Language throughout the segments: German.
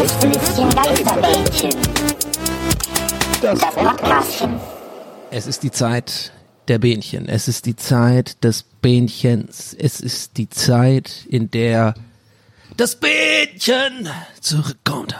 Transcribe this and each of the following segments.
Gästelistchen Geisterbällchen. Das Podcastchen. Es ist die Zeit der Bähnchen. Es ist die Zeit des Bähnchens. Es ist die Zeit, in der das Bähnchen zurückkommt.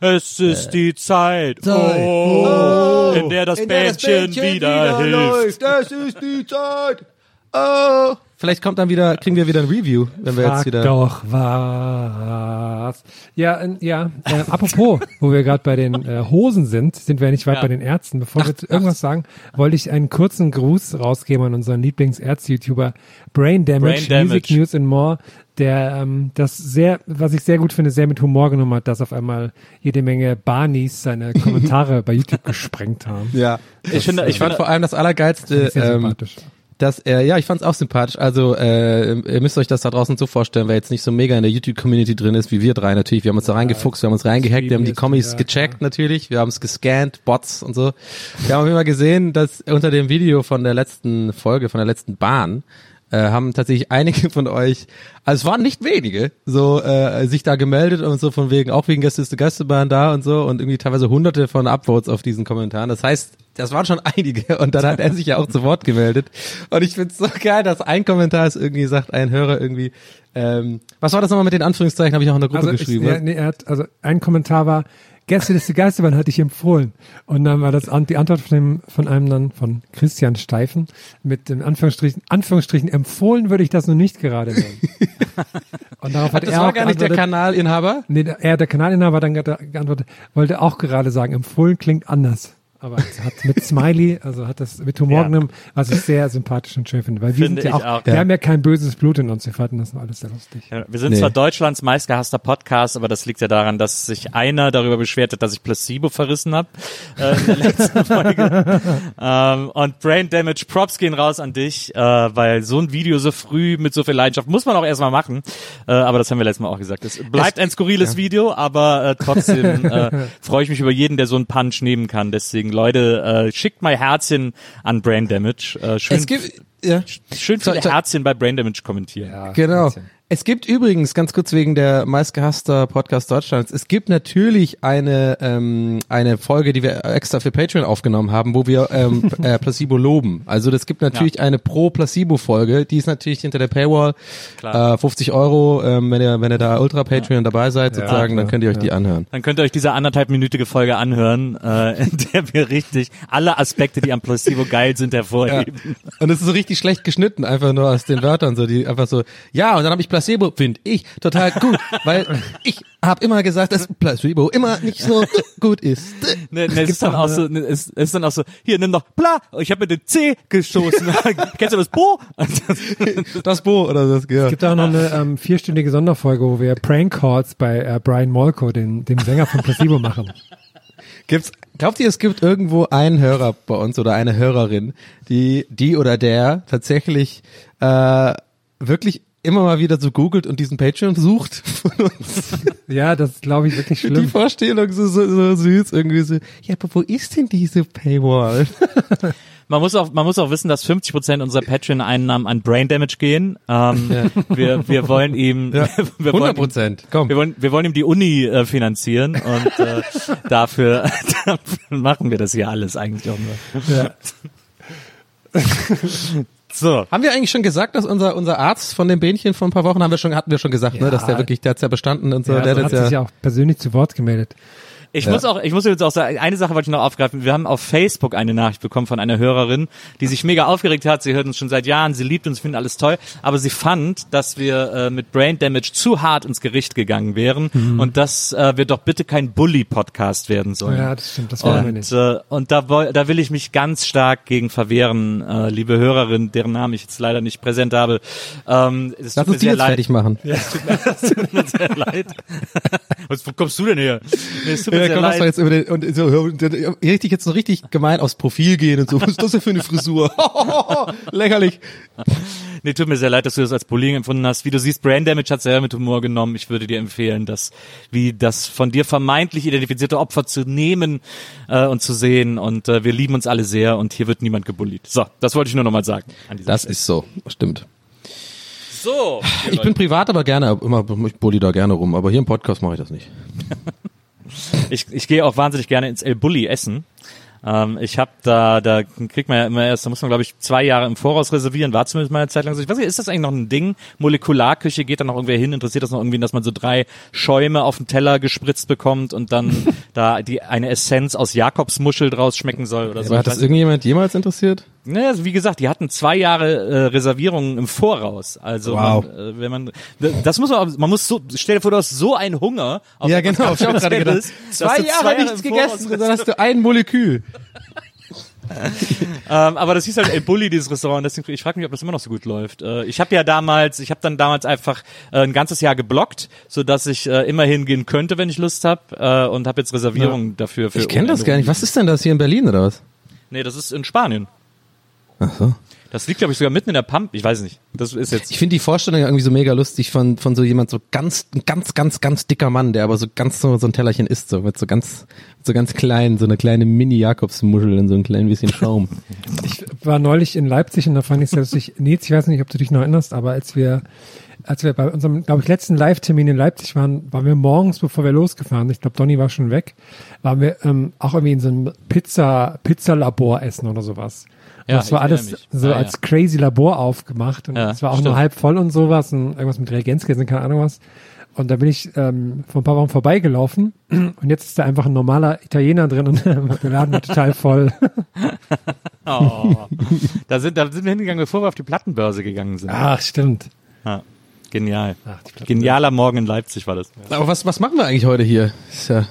Es ist die Zeit, Zeit. oh, in der das In der Bändchen wieder, hilft. Es ist die Zeit. Oh. Vielleicht kommt dann wieder, kriegen wir wieder ein Review, wenn wir jetzt Frag wieder. doch was. Ja, äh, ja. Äh, apropos, wo wir gerade bei den äh, Hosen sind, sind wir ja nicht weit Ja. bei den Ärzten. Bevor wir irgendwas sagen, wollte ich einen kurzen Gruß rausgeben an unseren Lieblings-Ärzte-YouTuber Brain Damage, Brain Damage. Music News and More, der ähm, das sehr, was ich sehr gut finde, sehr mit Humor genommen hat, dass auf einmal jede Menge Barnies seine Kommentare bei YouTube gesprengt haben. Ja. Ich finde, ich fand vor allem das Allergeilste, Sehr ähm, sympathisch. Dass er, ja, ich fand's auch sympathisch. Also, äh, ihr müsst euch das da draußen so vorstellen, wer jetzt nicht so mega in der YouTube-Community drin ist, wie wir drei natürlich. Wir haben uns da reingefuchst, wir haben uns reingehackt, wir haben die Kommis gecheckt natürlich, wir haben es gescannt, Bots und so. Wir haben immer gesehen, dass unter dem Video von der letzten Folge, von der letzten Bahn, äh, haben tatsächlich einige von euch, also es waren nicht wenige, so äh, sich da gemeldet und so von wegen, auch wegen Gäste Gästebahn da und so und irgendwie teilweise hunderte von Upvotes auf diesen Kommentaren. Das heißt, das waren schon einige und dann hat er sich ja auch zu Wort gemeldet. Und ich find's so geil, dass ein Kommentar ist irgendwie sagt, ein Hörer irgendwie, ähm, was war das nochmal mit den Anführungszeichen, habe ich auch in der Gruppe Also, ich, geschrieben. ja, ne? nee, er hat, also ein Kommentar war, Gäste des Geisterbahn hatte ich empfohlen. Und dann war das die Antwort von, dem, von einem dann, von Christian Steifen, mit den Anführungsstrichen, Anführungsstrichen, empfohlen würde ich das noch nicht gerade nennen. Und darauf hat das er war auch gar nicht der Kanalinhaber. Nee, er, der Kanalinhaber, dann ge- geantwortet, wollte auch gerade sagen, empfohlen klingt anders. Aber es hat mit Smiley, also hat das mit Humor Ja. genommen, was ich sehr sympathisch und schön finde. Weil wir Finde sind ja auch, auch. wir Ja. haben ja kein böses Blut in uns, wir fanden das nur alles sehr lustig. Ja, wir sind Nee. zwar Deutschlands meistgehasster Podcast, aber das liegt ja daran, dass sich einer darüber beschwert hat, dass ich Placebo verrissen habe äh, in der letzten Folge. ähm, und Brain Damage, Props gehen raus an dich, äh, weil so ein Video so früh mit so viel Leidenschaft muss man auch erstmal machen. Äh, aber das haben wir letztes Mal auch gesagt. Es bleibt ein skurriles Video, aber äh, trotzdem äh, freue ich mich über jeden, der so einen Punch nehmen kann. Deswegen, Leute, äh, schickt mal Herzchen an Brain Damage. Äh, schön, Es gibt, ja. schön So- viele so- Herzchen bei Brain Damage kommentieren. Ja, Genau. Christian. Es gibt übrigens, ganz kurz wegen der meistgehasster Podcast Deutschlands, es gibt natürlich eine, ähm, eine Folge, die wir extra für Patreon aufgenommen haben, wo wir ähm, äh, Placebo loben. Also das gibt natürlich eine Pro-Placebo-Folge, die ist natürlich hinter der Paywall. Klar. Äh, 50 Euro, ähm, wenn ihr, wenn ihr da Ultra-Patreon dabei seid, sozusagen, dann klar, könnt ihr euch die anhören. Dann könnt ihr euch diese anderthalbminütige Folge anhören, äh, in der wir richtig alle Aspekte, die am Placebo geil sind, hervorheben. Und es ist so richtig schlecht geschnitten, einfach nur aus den Wörtern, so die einfach so, ja, und dann habe ich Placebo, finde ich total gut, weil ich habe immer gesagt, dass Placebo immer nicht so gut ist. Ne, ne, es ist dann auch so, ne, es es ist dann auch so, hier, nimm doch, bla, ich habe mir den C gestoßen. Kennst du das Po? Das Bo oder das, ja. Es gibt auch noch eine ähm, vierstündige Sonderfolge, wo wir Prank Calls bei äh, Brian Molko, den, dem Sänger von Placebo, machen. Gibt's, glaubt ihr, es gibt irgendwo einen Hörer bei uns oder eine Hörerin, die, die oder der tatsächlich äh, wirklich immer mal wieder so googelt und diesen Patreon sucht von uns? Ja, das ist, glaube ich, wirklich Die schlimm. Vorstellung so, so, so süß irgendwie so, ja, aber wo ist denn diese Paywall? man muss auch, man muss auch wissen, dass 50 Prozent unserer Patreon-Einnahmen an Brain Damage gehen. Ähm, wir, wir wollen ihm, wir 100 wollen, Prozent. Komm. wir wollen, wir wollen ihm die Uni äh, finanzieren und äh, dafür, dafür machen wir das hier alles eigentlich auch nur. Ja. So. Haben wir eigentlich schon gesagt, dass unser unser Arzt von dem Bähnchen vor ein paar Wochen haben wir schon hatten wir schon gesagt, ne, dass der wirklich der hat's ja bestanden und so, Ja, der also hat sich ja ja auch persönlich zu Wort gemeldet. Ich Ja. muss auch, ich muss jetzt auch sagen, eine Sache wollte ich noch aufgreifen. Wir haben auf Facebook eine Nachricht bekommen von einer Hörerin, die sich mega aufgeregt hat. Sie hört uns schon seit Jahren, sie liebt uns, findet alles toll, aber sie fand, dass wir äh, mit Brain Damage zu hart ins Gericht gegangen wären und dass äh, wir doch bitte kein Bully-Podcast werden sollen. Ja, das stimmt, das wollen wir Und, nicht. äh, und da, da will ich mich ganz stark gegen verwehren, äh, liebe Hörerin, deren Namen ich jetzt leider nicht präsent habe. Ähm, es Lass tut mir uns die sehr jetzt leid. fertig machen. Es tut mir, es tut mir sehr leid. Was, wo kommst du denn her? Nee, es tut mir Ja, sehr komm, leid. jetzt über den, und so, dann richtig jetzt so richtig gemein aufs Profil gehen und so. Was ist das denn für eine Frisur? Lächerlich. Nee, tut mir sehr leid, dass du das als Bullying empfunden hast. Wie du siehst, Brain Damage hat selber mit Humor genommen. Ich würde dir empfehlen, das wie das von dir vermeintlich identifizierte Opfer zu nehmen äh, und zu sehen. Und äh, wir lieben uns alle sehr und hier wird niemand gebullied. So, das wollte ich nur nochmal sagen. Das Stelle. ist so, stimmt. so. Ich bin privat aber gerne, immer, ich bully da gerne rum, aber hier im Podcast mache ich das nicht. Ich, ich gehe auch wahnsinnig gerne ins El Bulli essen. Ähm, ich habe da, da kriegt man ja immer erst, da muss man glaube ich zwei Jahre im Voraus reservieren, war zumindest mal eine Zeit lang so. Ich weiß nicht, ist das eigentlich noch ein Ding? Molekularküche geht da noch irgendwer hin? Interessiert das noch irgendwie, dass man so drei Schäume auf den Teller gespritzt bekommt und dann da die eine Essenz aus Jakobsmuschel draus schmecken soll oder so? Aber hat das irgendjemand jemals interessiert? Naja, also wie gesagt, die hatten zwei Jahre äh, Reservierungen im Voraus. Also Wow. man, äh, wenn man das muss man, man muss so, stell dir vor, du hast so einen Hunger. Auf Ja, genau, ich auch gerade gedacht. Spezielles, dass du im Voraus dann hast du ein Molekül. Ähm, aber das hieß halt El Bulli, dieses Restaurant. Deswegen, ich frage mich, ob das immer noch so gut läuft. Äh, ich habe ja damals, ich habe dann damals einfach äh, ein ganzes Jahr geblockt, so dass ich äh, immer hingehen könnte, wenn ich Lust habe, äh, und habe jetzt Reservierungen dafür. Für Ich kenne das gar nicht. Was ist denn das hier in Berlin oder was? Nee, das ist in Spanien. Ach so. Das liegt, glaube ich, sogar mitten in der Pamp. Ich weiß nicht. Das ist jetzt. Ich finde die Vorstellung irgendwie so mega lustig von, von so jemand, so ganz, ein ganz, ganz, ganz dicker Mann, der aber so ganz so, so ein Tellerchen isst, so mit so ganz, so ganz klein, so eine kleine Mini-Jakobsmuschel in so ein klein bisschen Schaum. Ich war neulich in Leipzig und da fand ich es lustig. Nils, ich weiß nicht, ob du dich noch erinnerst, aber als wir, als wir bei unserem, glaube ich, letzten Live-Termin in Leipzig waren, waren wir morgens, bevor wir losgefahren, sind, ich glaube, Donny war schon weg, waren wir ähm, auch irgendwie in so einem Pizza, Pizzalabor essen oder sowas. Ja, das war alles mich. so Ja, als ja. crazy Labor aufgemacht und Ja, es war auch stimmt. nur halb voll und sowas und irgendwas mit Reagenzgläsern, keine Ahnung was. Und da bin ich ähm, vor ein paar Wochen vorbeigelaufen und jetzt ist da einfach ein normaler Italiener drin und der Laden war total voll. Oh. da sind, da sind wir hingegangen, bevor wir auf die Plattenbörse gegangen sind. Ach, stimmt. Ja. Genial. Ach. Genialer Morgen in Leipzig war das. Aber was, was machen wir eigentlich heute hier? Ist ja,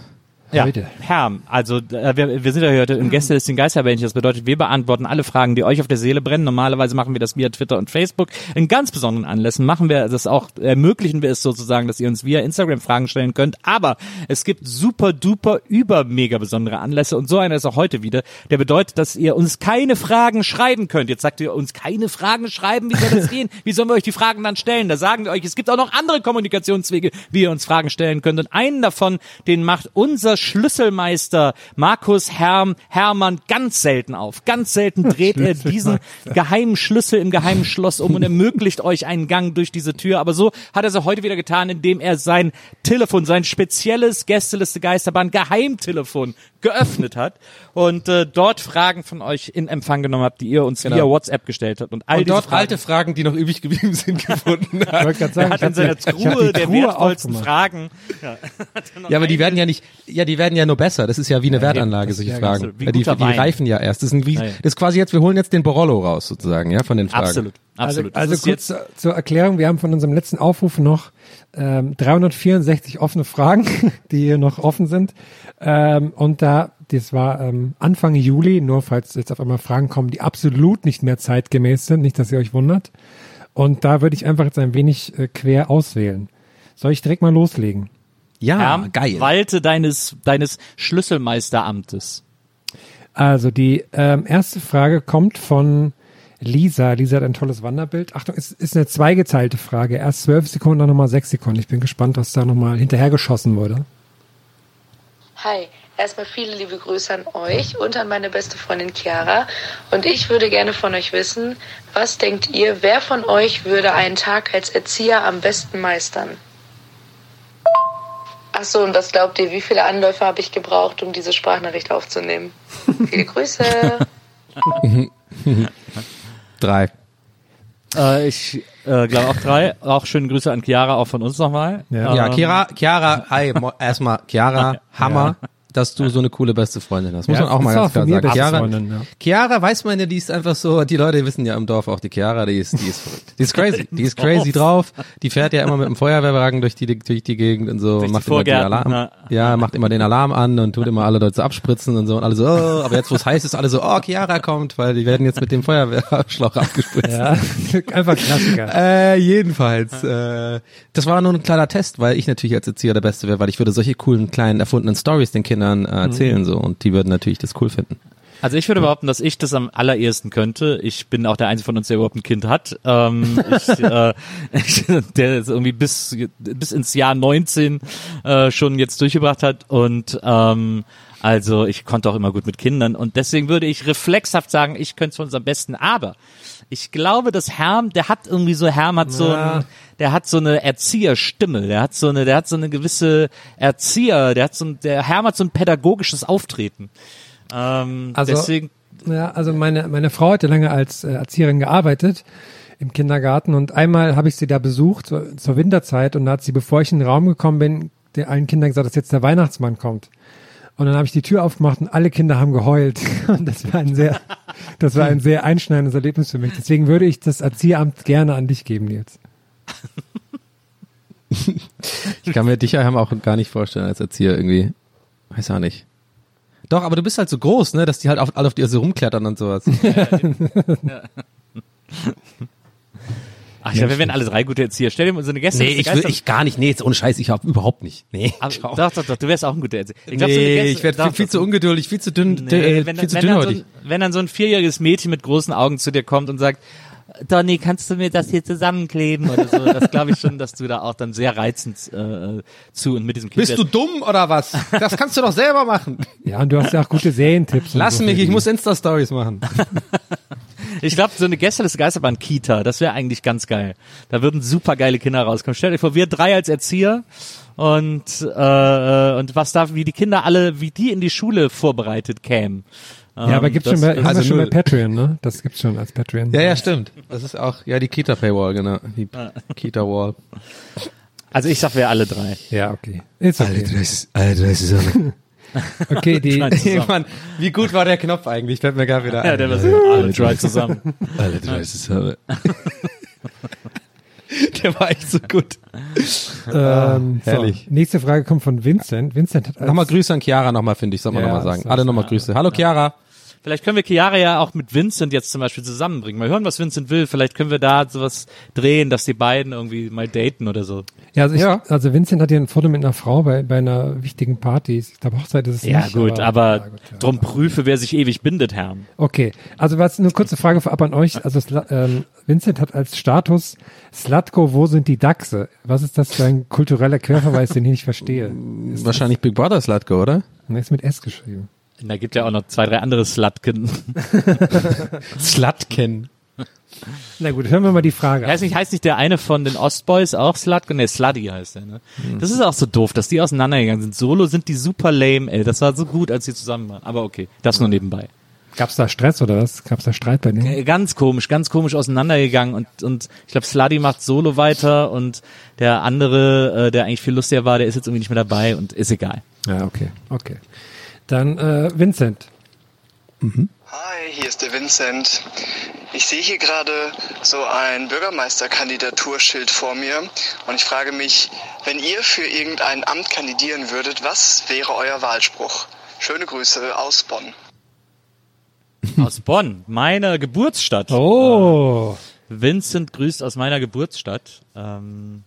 Ja, Heute. Herr, also äh, wir, wir sind ja heute im Gästelisten Geisterbändchen. Das bedeutet, wir beantworten alle Fragen, die euch auf der Seele brennen. Normalerweise machen wir das via Twitter und Facebook. In ganz besonderen Anlässen machen wir das auch, ermöglichen wir es sozusagen, dass ihr uns via Instagram Fragen stellen könnt. Aber es gibt super duper über mega besondere Anlässe und so einer ist auch heute wieder. Der bedeutet, dass ihr uns keine Fragen schreiben könnt. Jetzt sagt ihr uns keine Fragen schreiben. Wie soll das gehen? Wie sollen wir euch die Fragen dann stellen? Da sagen wir euch, es gibt auch noch andere Kommunikationswege, wie ihr uns Fragen stellen könnt. Und einen davon, den macht unser Schlüsselmeister Markus Herm Hermann ganz selten auf. Ganz selten dreht er diesen geheimen Schlüssel im geheimen Schloss um und ermöglicht euch einen Gang durch diese Tür. Aber so hat er es auch heute wieder getan, indem er sein Telefon, sein spezielles Gästeliste Geisterbahn Geheimtelefon geöffnet hat und äh, dort Fragen von euch in Empfang genommen habt, die ihr uns Genau. via WhatsApp gestellt habt. Und all und diese dort Fragen, alte Fragen, die noch übrig geblieben sind, gefunden Ich hat. wollte gerade er sagen, hat ich in seiner ich Truhe der Truhe wertvollsten. Fragen. Ja, aber die werden ja nicht, ja, die werden ja nur besser. Das ist ja wie eine Wertanlage, das solche ist ja Fragen. Wie Ja, die, die reifen ja erst. Das, sind wie, Ja, ja. das ist quasi jetzt, wir holen jetzt den Borollo raus, sozusagen, ja, von den Fragen. Absolut, absolut. Also, Das also ist kurz zur, zur Erklärung, wir haben von unserem letzten Aufruf noch ähm, 364 offene Fragen, die hier noch offen sind. Ähm, und da, das war ähm, Anfang Juli, nur falls jetzt auf einmal Fragen kommen, die absolut nicht mehr zeitgemäß sind, nicht, dass ihr euch wundert. Und da würde ich einfach jetzt ein wenig äh, quer auswählen. Soll ich direkt mal loslegen? Ja, Herm, geil. Walte deines, deines Schlüsselmeisteramtes. Also die ähm, erste Frage kommt von Lisa. Lisa hat ein tolles Wanderbild. Achtung, es ist eine zweigeteilte Frage. Erst zwölf Sekunden, dann nochmal sechs Sekunden. Ich bin gespannt, was da nochmal hinterhergeschossen wurde. Hi, erstmal viele liebe Grüße an euch und an meine beste Freundin Chiara. Und ich würde gerne von euch wissen, was denkt ihr, wer von euch würde einen Tag als Erzieher am besten meistern? Achso, und was glaubt ihr, wie viele Anläufe habe ich gebraucht, um diese Sprachnachricht aufzunehmen? Viele Grüße. Drei. Äh, ich äh, glaube auch drei. Auch schöne Grüße an Chiara, auch von uns nochmal. Ja. Ja, Ähm, Chiara, Chiara, hi, erstmal, Chiara, Hammer, dass du so eine coole beste Freundin hast. Muss Ja, man auch mal ganz klar sagen. Chiara, ja. Chiara weiß man ja, die ist einfach so, die Leute wissen ja im Dorf auch, die Chiara, die ist, die ist verrückt. Die ist crazy. Die ist crazy drauf. Die fährt ja immer mit dem Feuerwehrwagen durch die, durch die Gegend und so, Durch macht immer den Alarm. ja. Ja, macht immer den Alarm an und tut immer alle Leute so abspritzen und so und alle so, oh, aber jetzt, wo es heiß ist, alle so, oh, Chiara kommt, weil die werden jetzt mit dem Feuerwehrschlauch abgespritzt. Ja, einfach Klassiker. Äh, jedenfalls. Äh, das war nur ein kleiner Test, weil ich natürlich als Erzieher der Beste wäre, weil ich würde solche coolen, kleinen, erfundenen Stories den Kindern äh, erzählen so und die würden natürlich das cool finden. Also ich würde behaupten, dass ich das am allerersten könnte. Ich bin auch der Einzige von uns, der überhaupt ein Kind hat. Ähm, ich, äh, ich, der es irgendwie bis, bis ins Jahr 19 äh, schon jetzt durchgebracht hat. Und ähm, also ich konnte auch immer gut mit Kindern. Und deswegen würde ich reflexhaft sagen, ich könnte es von uns am besten. Aber ich glaube, dass Herm, der hat irgendwie so, Herm hat so, Ja. ein, der hat so eine Erzieherstimme, der hat so eine, der hat so eine gewisse Erzieher, der hat so ein, der Herm hat so ein pädagogisches Auftreten. Ähm, Also- deswegen Ja, also meine, meine Frau hatte lange als äh, Erzieherin gearbeitet im Kindergarten und einmal habe ich sie da besucht zur, zur Winterzeit und da hat sie, bevor ich in den Raum gekommen bin, der allen Kindern gesagt, dass jetzt der Weihnachtsmann kommt. Und dann habe ich die Tür aufgemacht und alle Kinder haben geheult. Und das war ein sehr, das war ein sehr einschneidendes Erlebnis für mich. Deswegen würde ich das Erzieheramt gerne an dich geben, Nils. Ich kann mir dich ja auch gar nicht vorstellen als Erzieher irgendwie. Weiß auch nicht. Doch, aber du bist halt so groß, ne, dass die halt auf, alle auf dir so rumklettern und sowas. Ach, ich glaube, wir wären alle drei gute Erzieher. Stell dir mal so eine Gäste. nee, ich will, ich gar nicht. Nee, jetzt ohne Scheiß, ich hab überhaupt nicht. Nee, Aber, doch, doch, doch, du wärst auch ein guter Erzieher. Ich glaub, so nee, Gäste- ich werde viel, viel zu ungeduldig, viel zu dünn, Nee, äh, wenn, viel zu wenn, dann so dünnhäutig. ein, wenn dann so ein vierjähriges Mädchen mit großen Augen zu dir kommt und sagt, Donny, kannst du mir das hier zusammenkleben oder so? Das glaube ich schon, dass du da auch dann sehr reizend äh, zu und mit diesem Kind Bist du dumm oder was? Das kannst du doch selber machen. Ja, und du hast ja auch gute Serientipps. Lass so mich, ich muss Insta-Stories machen. Ich glaube, so eine Gästeliste Geisterbahn Kita, das wäre eigentlich ganz geil. Da würden super geile Kinder rauskommen. Stell dir vor, wir drei als Erzieher und äh, und was da, wie die Kinder alle, wie die in die Schule vorbereitet kämen. Ja, aber Ähm, gibt's das- schon bei, haben also schon bei. Patreon, ne? Das gibt's schon als Patreon. Ja, ja, stimmt. Das ist auch, ja, die Kita-Paywall, genau. Die Kita-Wall. Also ich sag, wir alle drei. Ja, okay. Ist okay. alle drei zusammen. Okay, die. Mann, wie gut war der Knopf eigentlich? Fällt mir gerade wieder ein. Ja, der war so alle drei zusammen. Alle drei zusammen. der war echt so gut. ähm, herrlich. So, nächste Frage kommt von Vincent. Vincent hat Nochmal Grüße an Chiara nochmal, finde ich, soll man Ja, nochmal sagen. Alle nochmal Grüße. Hallo Chiara. Vielleicht können wir Chiara ja auch mit Vincent jetzt zum Beispiel zusammenbringen. Mal hören, was Vincent will. Vielleicht können wir da sowas drehen, dass die beiden irgendwie mal daten oder so. Ja, also, ich, Ja. also Vincent hat hier ein Foto mit einer Frau bei, bei einer wichtigen Party. Ich glaube, Hochzeit ist es Ja nicht. gut, aber, ja, gut, ja. drum prüfe, wer sich ewig bindet, Herrn. Okay, also was eine kurze Frage vorab an euch. Also ähm, Vincent hat als Status Slatko, wo sind die Dachse? Was ist das für ein kultureller Querverweis, den ich nicht verstehe? Wahrscheinlich Big Brother Slatko, oder? Er ist mit S geschrieben. Und da gibt ja auch noch zwei, drei andere Slutken. Slutken. Na gut, hören wir mal die Frage. an. Heißt nicht, heißt nicht der eine von den Ostboys auch Slutken? Ne, Sluddy heißt der, ne? Das ist auch so doof, dass die auseinandergegangen sind. Solo sind die super lame, ey. Das war so gut, als sie zusammen waren. Aber okay, das nur nebenbei. Gab's da Stress oder was? Gab's da Streit bei denen? Äh, Ganz komisch, ganz komisch auseinandergegangen und, und ich glaube, Sluddy macht Solo weiter und der andere, äh, der eigentlich viel lustiger war, der ist jetzt irgendwie nicht mehr dabei und ist egal. Ja, okay, okay. Dann äh, Vincent. Hi, hier ist der Vincent. Ich sehe hier gerade so ein Bürgermeisterkandidaturschild vor mir und ich frage mich, wenn ihr für irgendein Amt kandidieren würdet, was wäre euer Wahlspruch? Schöne Grüße aus Bonn. Aus Bonn, meiner Geburtsstadt. Oh, Vincent grüßt aus meiner Geburtsstadt. Ähm,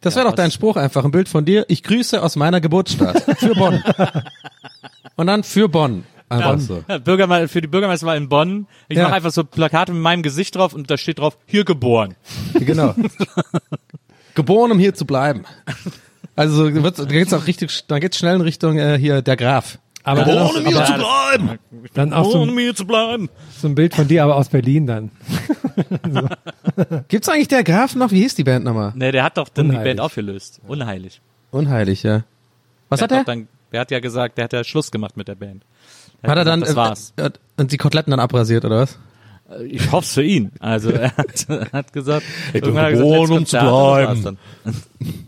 Das Ja, wäre doch dein Spruch, einfach ein Bild von dir. Ich grüße aus meiner Geburtsstadt. Für Bonn. Und dann für Bonn. Einfach so. Ja, Bürgerme für die Bürgermeisterwahl in Bonn. Ich Ja. mache einfach so Plakate mit meinem Gesicht drauf und da steht drauf, hier geboren. Genau. Geboren, um hier zu bleiben. Also wird's, da geht's auch richtig, da geht's schnell in Richtung äh, hier der Graf. Aber auch, Ohne mir zu bleiben. dann auch so, Ohne ein- mir zu bleiben. so ein Bild von dir, aber aus Berlin dann. Gibt's eigentlich der Graf noch? Wie hieß die Band nochmal? Ne, der hat doch dann die Unheilig. Band aufgelöst. Unheilig. Unheilig, ja. Was hat der er? doch Dann, der hat ja gesagt, der hat ja Schluss gemacht mit der Band. Hat er dann Das war's. Äh, äh, und die Koteletten dann abrasiert oder was? Ich hoffe für ihn. Also er hat, er hat gesagt, Ich bin er geboren, um zu bleiben.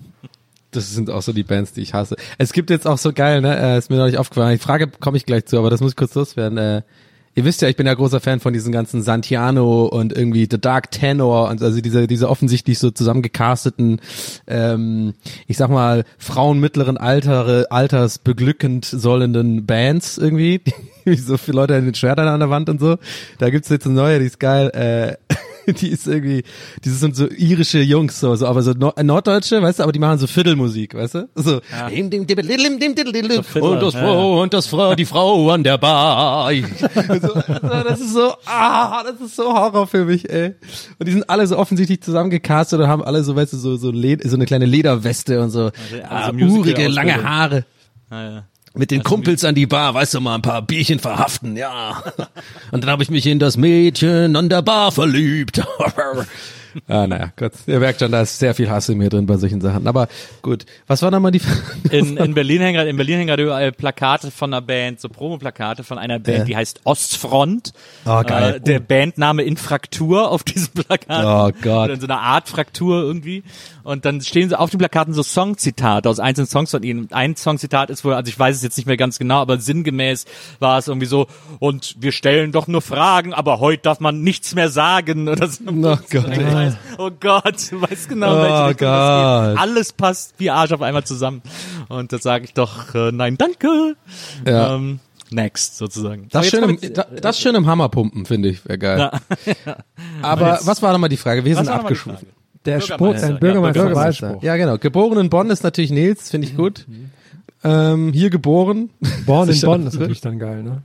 Das sind auch so die Bands, die ich hasse. Es gibt jetzt auch so geil, ne? Äh, ist mir noch nicht aufgefallen. Die Frage komme ich gleich zu, aber das muss ich kurz loswerden. Äh, ihr wisst ja, ich bin ja großer Fan von diesen ganzen Santiano und irgendwie The Dark Tenor und also diese diese offensichtlich so zusammengecasteten, ähm, ich sag mal Frauen mittleren Alter, Alters beglückend sollenden Bands irgendwie, wie so viele Leute in den Schwertern an der Wand und so. Da gibt's jetzt eine neue, die ist geil. Äh, die ist irgendwie, die sind so irische Jungs, so, so aber so äh, Norddeutsche, weißt du, aber die machen so Viertelmusik, weißt du? So, ja. und das Frau, und das Frau, die Frau an der Bar. so, also, das ist so, ah, das ist so Horror für mich, ey. Und die sind alle so offensichtlich zusammengecastet und haben alle so, weißt du, so, so, so eine kleine Lederweste und so, also, also urige, lange Haare. Ah, ja. Mit den Kumpels an die Bar, weißt du mal, ein paar Bierchen verhaften, ja. Und dann habe ich mich in das Mädchen an der Bar verliebt. ah, naja, Gott, ihr merkt schon, da ist sehr viel Hass in mir drin bei solchen Sachen. Aber gut, was war nochmal die In, in Berlin hängen gerade- in Berlin hängen gerade überall Plakate von einer Band, so Promoplakate von einer Band, Ja. die heißt Ostfront. Oh, geil. Äh, der Bandname in Fraktur auf diesem Plakat. Oh Gott. Oder in so einer Art Fraktur irgendwie. Und dann stehen so auf den Plakaten so Songzitate aus einzelnen Songs von ihnen. Ein Songzitat ist wohl, also ich weiß es jetzt nicht mehr ganz genau, aber sinngemäß war es irgendwie so, und wir stellen doch nur Fragen, aber heute darf man nichts mehr sagen oder so. Oh Gott, ey. weiß, oh Gott, du weißt genau, Oh welche Richtung das geht. Gott. Alles passt wie Arsch auf einmal zusammen. Und da sage ich doch, äh, nein, danke. Ja. Ähm, next, sozusagen. Das schön, jetzt im, kommen da, das schön im Hammerpumpen, finde ich, wäre geil. Ja. Aber was war nochmal die Frage? Wir sind war Der Bürgermeister, ja, ein Bürgermeister, Bürgermeister. Wahlspruch. Ja, genau. Geboren in Bonn ist natürlich Nils, finde ich gut. Ähm, hier geboren. Born in. Bonn ist natürlich dann geil, ne?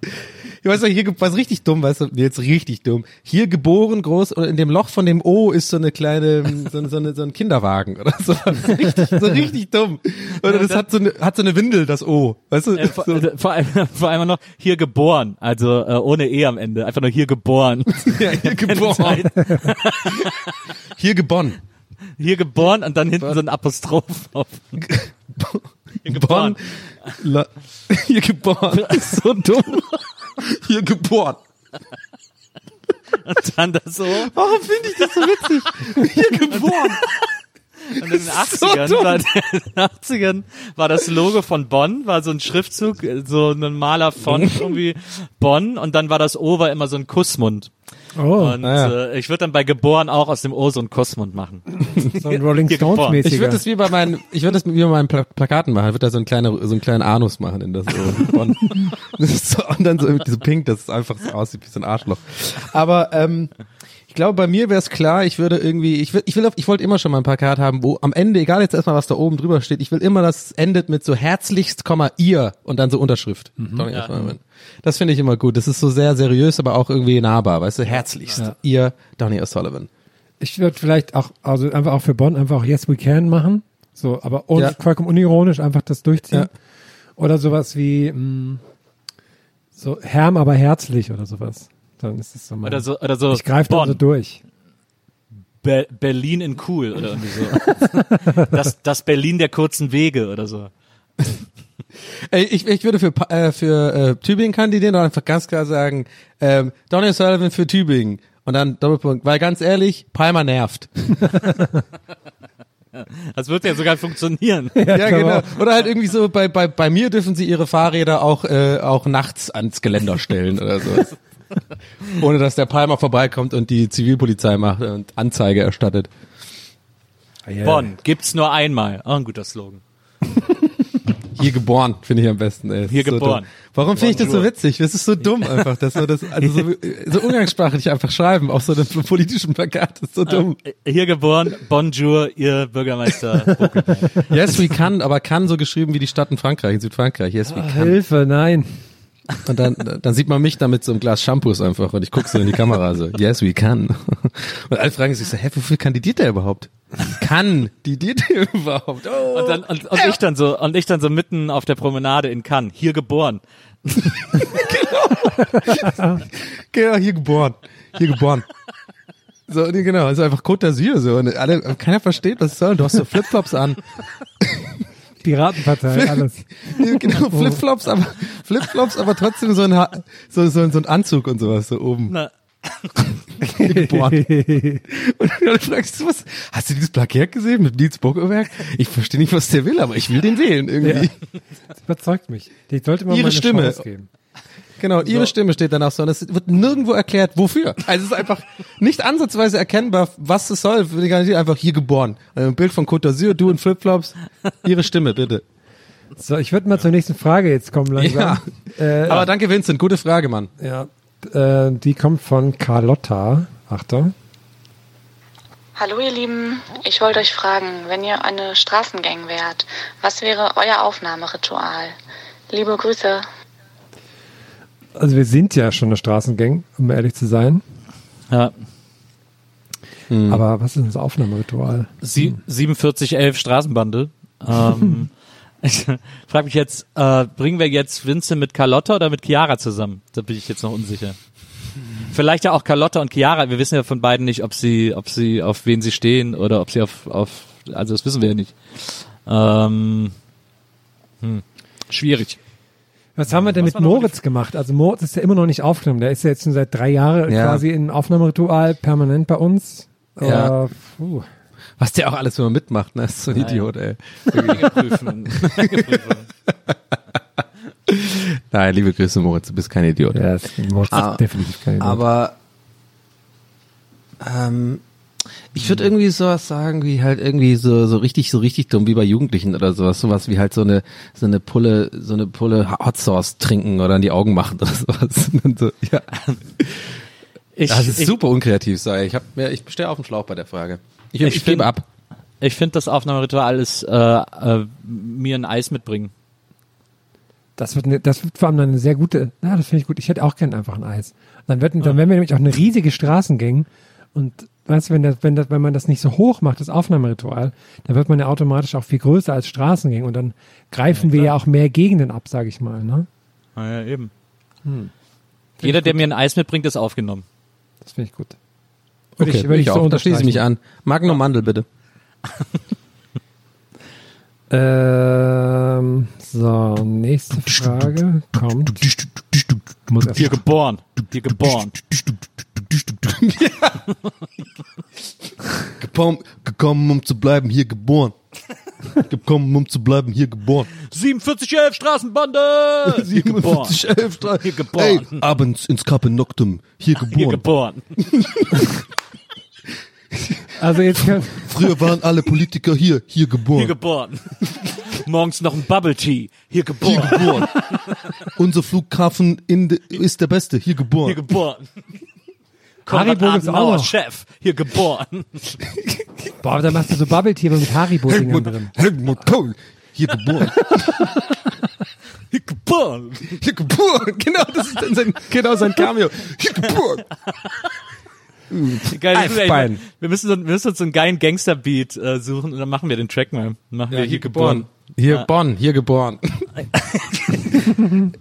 Ich weiß nicht, hier was richtig dumm, weißt du, jetzt richtig dumm. Hier geboren groß und in dem Loch von dem O ist so eine kleine, so, so, eine, so ein Kinderwagen oder so. Richtig, so richtig dumm. Oder das hat so eine, hat so eine Windel, das O. Weißt du? Äh, vor, so. vor, allem, vor allem noch hier geboren, also äh, ohne E am Ende, einfach nur hier geboren. Ja, hier geboren. Hier geboren. Hier geboren und dann hinten so ein Apostroph auf. Hier geboren. Bonn. La, hier geboren. so dumm. Hier geboren. Und dann das so. Warum finde ich das so witzig? Hier geboren. Und in den 80ern, dumm. war, in den 80ern war das Logo von Bonn, war so ein Schriftzug, so ein Maler von irgendwie Bonn und dann war das O war immer so ein Kussmund. Oh, Und ah ja. äh, ich würde dann bei geboren auch aus dem O so einen Kussmund machen. so ein Rolling Stones mäßiger. Ich würde das wie bei meinen, ich würde das wie bei meinen Pla Plakaten machen. Ich würde da so einen kleinen, so einen kleinen Anus machen in das so. Und, das ist so, und dann so so pink, dass es einfach so aussieht wie so ein Arschloch. Aber ähm, glaube, bei mir wäre es klar, ich würde irgendwie, ich will, ich will, auf- ich wollte immer schon mal ein Plakat haben, wo am Ende, egal jetzt erstmal, was da oben drüber steht, ich will immer, dass es endet mit so herzlichst, Komma, ihr und dann so Unterschrift. Donny O'Sullivan. Das finde ich immer gut. Das ist so sehr seriös, aber auch irgendwie nahbar, weißt du, herzlichst, ihr, Donny O'Sullivan. Ich würde vielleicht auch, also einfach auch für Bonn einfach auch Yes We Can machen. So, aber ohne, Ja. vollkommen unironisch einfach das durchziehen. Ja. Oder sowas wie, mh, so Herm, aber herzlich oder sowas. Dann ist es so mal. Oder so, oder so ich greife da Bonn, so durch. Be Berlin in cool oder irgendwie so. das, das Berlin der kurzen Wege oder so. Ey, ich, ich würde für, äh, für äh, Tübingen kandidieren und einfach ganz klar sagen, ähm, Donny Sullivan für Tübingen. Und dann Doppelpunkt, weil ganz ehrlich, Palmer nervt. Das wird ja sogar funktionieren. Ja, genau. Oder halt irgendwie so, bei, bei, bei mir dürfen sie ihre Fahrräder auch, äh, auch nachts ans Geländer stellen oder so. Ohne dass der Palmer vorbeikommt und die Zivilpolizei macht und Anzeige erstattet. Bonn gibt's nur einmal. Oh, ein guter Slogan. Hier geboren, finde ich am besten. Ey. Hier so geboren. dumm. Warum finde ich das so witzig? Das ist so dumm einfach, dass wir das also so, so umgangssprachlich einfach schreiben auf so einem politischen Plakat. Das ist so dumm. Äh, Hier geboren, Bonjour, ihr Bürgermeister. Yes, we can, aber kann so geschrieben wie die Stadt in Frankreich, in Südfrankreich. Yes, we can. Hilfe, nein. Und dann, dann sieht man mich da mit so einem Glas Shampoos einfach und ich gucke so in die Kamera so, yes, we can. Und alle fragen sich so, hä, wofür kandidiert der überhaupt? Kann didiert der überhaupt? Oh. Und dann und, und ich dann so und ich dann so mitten auf der Promenade in Cannes, hier geboren. Genau, hier geboren. Hier geboren. So, nee, genau, also einfach Côte d'Azur so. Und alle, keiner versteht, was es soll. Du hast so Flipflops an. Piratenpartei, alles. Ja, genau, Flipflops, aber Flipflops, aber trotzdem so ein, Ha- so, so, so ein Anzug und sowas so oben. Na, geboren. Und dann fragst du, was, hast du dieses Plakat gesehen mit Nils Bockwerk? Ich verstehe nicht, was der will, aber ich will den wählen irgendwie. Das überzeugt mich. Die sollte man Ihre mal eine Stimme. Chance geben. Genau, ihre Stimme steht danach so und es wird nirgendwo erklärt, wofür. Also es ist einfach nicht ansatzweise erkennbar, was es soll. Für die Garantie einfach hier geboren. Also ein Bild von Côte d'Azur, du in Flipflops, ihre Stimme, bitte. So, ich würde mal zur nächsten Frage jetzt kommen langsam. Äh, Aber danke Vincent, gute Frage, Mann. ja, äh, die kommt von Carlotta. Achtung. Hallo ihr Lieben, ich wollte euch fragen, wenn ihr eine Straßengang wärt, was wäre euer Aufnahmeritual? Liebe Grüße. Also wir sind ja schon eine Straßengang, um ehrlich zu sein. ja. Aber was ist das Aufnahmeritual? Sie, 4711 Straßenbande. Ähm, ich frage mich jetzt, äh, bringen wir jetzt Vincent mit Carlotta oder mit Chiara zusammen? Da bin ich jetzt noch unsicher. Vielleicht ja auch Carlotta und Chiara. Wir wissen ja von beiden nicht, ob sie, ob sie auf wen sie stehen oder ob sie auf, auf also das wissen wir ja nicht. Ähm, hm, schwierig. Was haben wir denn Was mit Moritz gemacht? Also Moritz ist ja immer noch nicht aufgenommen. Der ist ja jetzt schon seit drei Jahren Ja. quasi im Aufnahmeritual permanent bei uns. Ja. Puh. Was der auch alles immer mitmacht, ne? Ist so ein Idiot, ey. Prüfen. Nein, liebe Grüße, Moritz, du bist kein Idiot. Ja, Moritz Ah, ist definitiv kein Idiot. Aber ähm, ich würde irgendwie sowas sagen, wie halt irgendwie so so richtig so richtig dumm wie bei Jugendlichen oder sowas, sowas wie halt so eine so eine Pulle so eine Pulle Hot Sauce trinken oder in die Augen machen oder sowas. So, ja. Ich, Das ist ich, super unkreativ, sei. Ich habe mir ich stehe auf dem Schlauch bei der Frage. Ich, ich, Ich gebe ab. Ich finde, das Aufnahmeritual ist äh, äh, mir ein Eis mitbringen. Das wird, eine, das wird vor allem eine sehr gute, na, das finde ich gut. Ich hätte auch gern einfach ein Eis. Dann, wird, dann wären wir nämlich auch eine riesige Straßengang. Und weißt du, wenn, das, wenn, das, wenn man das nicht so hoch macht, das Aufnahmeritual, dann wird man ja automatisch auch viel größer als Straßengang. Und dann greifen wir ja auch mehr Gegenden ab, sage ich mal. Ne? Ah, ja, eben. Jeder, der mir ein Eis mitbringt, ist aufgenommen. Das finde ich gut. Würde Okay, ich, würde ich so auch. Da schließe ich mich an. Magnum Mandel bitte. Ähm, so, nächste Frage kommt. Muss erst- Hier geboren. Hier geboren. Gekommen, gekommen um zu bleiben, hier geboren. gekommen um zu bleiben, hier geboren. 4711 Straßenbande! Hier geboren. 47, Stra- Hier geboren. Ey, abends ins Carpe Noctum, hier geboren. Hier geboren. Also jetzt kann, Früher waren alle Politiker hier, hier geboren. Hier geboren. Morgens noch ein Bubble Tea. Hier Hier geboren. geboren. Unser Flughafen in de, ist der beste, hier geboren. Hier geboren. Konrad Haribo gibt's auch noch. Chef. Hier geboren. boah, da machst du so Bubble Tea mit Haribo-Dingern Helmut, drin. Helmut Kohl, hier geboren. Hier geboren. Hier geboren. Genau, das ist dann sein, genau sein Cameo. Hier geboren. Geil, Eisbein. ey, wir, müssen, so- wir müssen uns so einen geilen Gangster-Beat äh, suchen und dann machen wir den Track mal. Machen wir hier geboren. Hier Ja. Bonn, hier geboren.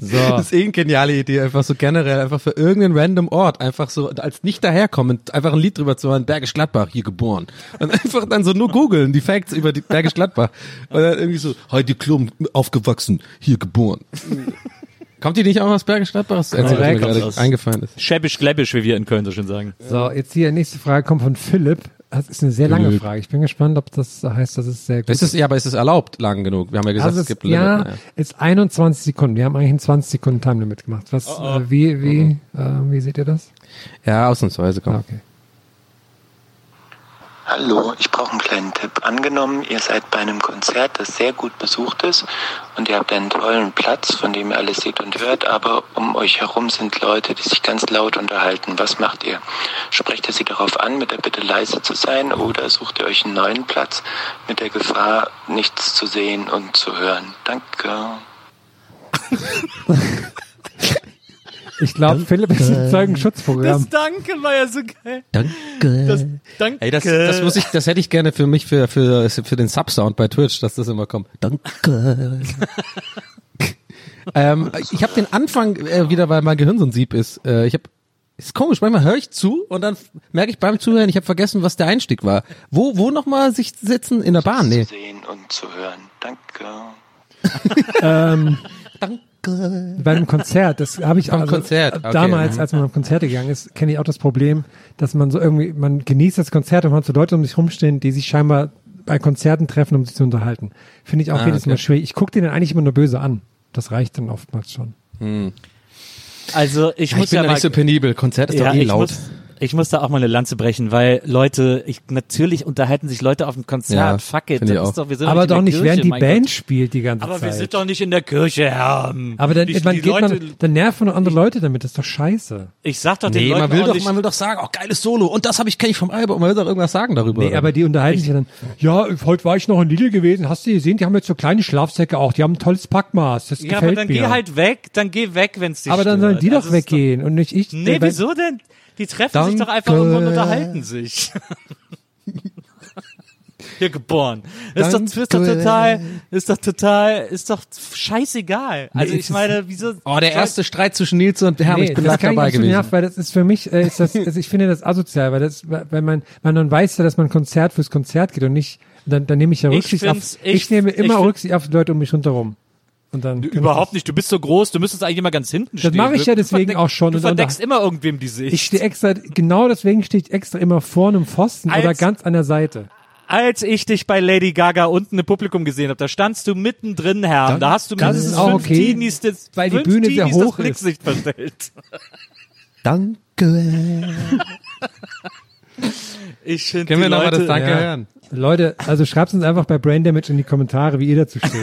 So. Das ist eh eine geniale Idee, einfach so generell, einfach für irgendeinen random Ort, einfach so als nicht daherkommend, einfach ein Lied drüber zu hören, Bergisch Gladbach, hier geboren. Und einfach dann so nur googeln, die Facts über die Bergisch Gladbach. Und dann irgendwie so, Heidi Klum, aufgewachsen, hier geboren. Kommt die nicht auch aus Bergisch Gladbach? Das was mir gerade eingefallen ist. Schäbisch-gläbisch, wie wir in Köln so schön sagen. So, jetzt hier nächste Frage kommt von Philipp. Das ist eine sehr lange Philipp. Frage. Ich bin gespannt, ob das heißt, dass es sehr gut Ist es, ja, aber ist es erlaubt lang genug? Wir haben ja gesagt, Also es es, gibt ein ja, Limit. Naja. ist 21 Sekunden. Wir haben eigentlich ein 20 Sekunden Time Limit gemacht. Was, Äh, wie, wie, äh, wie seht ihr das? Ja, ausnahmsweise, komm. Ah, okay. Hallo, ich brauche einen kleinen Tipp. Angenommen, ihr seid bei einem Konzert, das sehr gut besucht ist und ihr habt einen tollen Platz, von dem ihr alles seht und hört, aber um euch herum sind Leute, die sich ganz laut unterhalten. Was macht ihr? Sprecht ihr sie darauf an, mit der Bitte leise zu sein oder sucht ihr euch einen neuen Platz mit der Gefahr, nichts zu sehen und zu hören? Danke. Ich glaube, Philipp ist ein Zeugenschutzprogramm. Das Danke war ja so geil. Danke. Das Danke. Ey, das, das muss ich, das hätte ich gerne für mich, für, für, für den Subsound bei Twitch, dass das immer kommt. Danke. ähm, ich habe den Anfang äh, wieder, weil mein Gehirn so ein Sieb ist. Äh, ich habe ist komisch, manchmal höre ich zu und dann merke ich beim Zuhören, ich habe vergessen, was der Einstieg war. Wo, wo nochmal sich sitzen? In der Bahn? Nee. Zu sehen und zu hören. Danke. ähm, Danke. Bei einem Konzert, das habe ich Beim also, Konzert, okay. damals, als man auf Konzerte gegangen ist, kenne ich auch das Problem, dass man so irgendwie, man genießt das Konzert und man hat so Leute um sich rumstehen, die sich scheinbar bei Konzerten treffen, um sich zu unterhalten. Finde ich auch Ah, jedes Mal okay. schwierig. Ich gucke denen eigentlich immer nur böse an. Das reicht dann oftmals schon. Also ich Ich, muss bin ja da mal, nicht so penibel. Konzert ist ja, doch eh ich laut. muss, ich muss da auch mal eine Lanze brechen, weil Leute, ich natürlich unterhalten sich Leute auf dem Konzert. Ja, Fuck it, ich das auch. ist doch, wir sind Aber doch nicht, Kirche, während die Band Gott. spielt die ganze Aber Zeit. wir sind doch nicht in der Kirche, Herr. aber dann, die, man die geht Leute, man, dann nervt man andere Leute damit, das ist doch scheiße. ich sag doch den Nee, Leuten man will auch doch, nicht, man will doch sagen, oh, geiles Solo. Und das habe ich, kenne ich vom Album. Man will doch irgendwas sagen darüber. Nee, aber die unterhalten sich dann, ja, heute war ich noch in Lidl gewesen, hast du gesehen, die haben jetzt so kleine Schlafsäcke auch, die haben ein tolles Packmaß, das ja, gefällt aber dann mir. geh halt weg, dann geh weg, wenn's dich aber dann stört. sollen die doch Also ist weggehen und nicht ich. Nee, Weil- wieso denn? Die treffen sich doch einfach Danke. und unterhalten sich. Hier geboren. Ist doch, ist doch Danke. total, ist doch total, ist doch scheißegal. Also Nee, ich meine, wieso? Oh, der erste Streit zwischen Nils und Herm, Nee, ich bin das kann ich dabei absolut gewesen. nerven, weil das ist für mich, äh, ist das, also ich finde das asozial, weil das, weil man, man dann weiß ja, dass man Konzert fürs Konzert geht und nicht, dann, dann nehme ich ja Ich Rücksicht find's- auf, ich, ich- nehme ich immer find- Rücksicht auf die Leute um mich rundherum. Und dann Überhaupt nicht. Du bist so groß, du müsstest eigentlich immer ganz hinten stehen. mache ich ja deswegen verdeck- auch schon. Du dann- verdeckst immer irgendwem die Sicht. Ich stehe extra, genau deswegen stehe ich extra immer vorne im Pfosten Als- oder ganz an der Seite. Als ich dich bei Lady Gaga unten im Publikum gesehen habe, da standst du mittendrin, Herr. Da hast du das mindestens ist auch fünf okay, Teenies, das, weil die Bühne sehr Teenies das hoch ist. Blicksicht verstellt. Danke. Ich finde Können wir nochmal Leute, das Danke ja. hören? Leute, also schreibt uns einfach bei Brain Damage in die Kommentare, wie ihr dazu steht.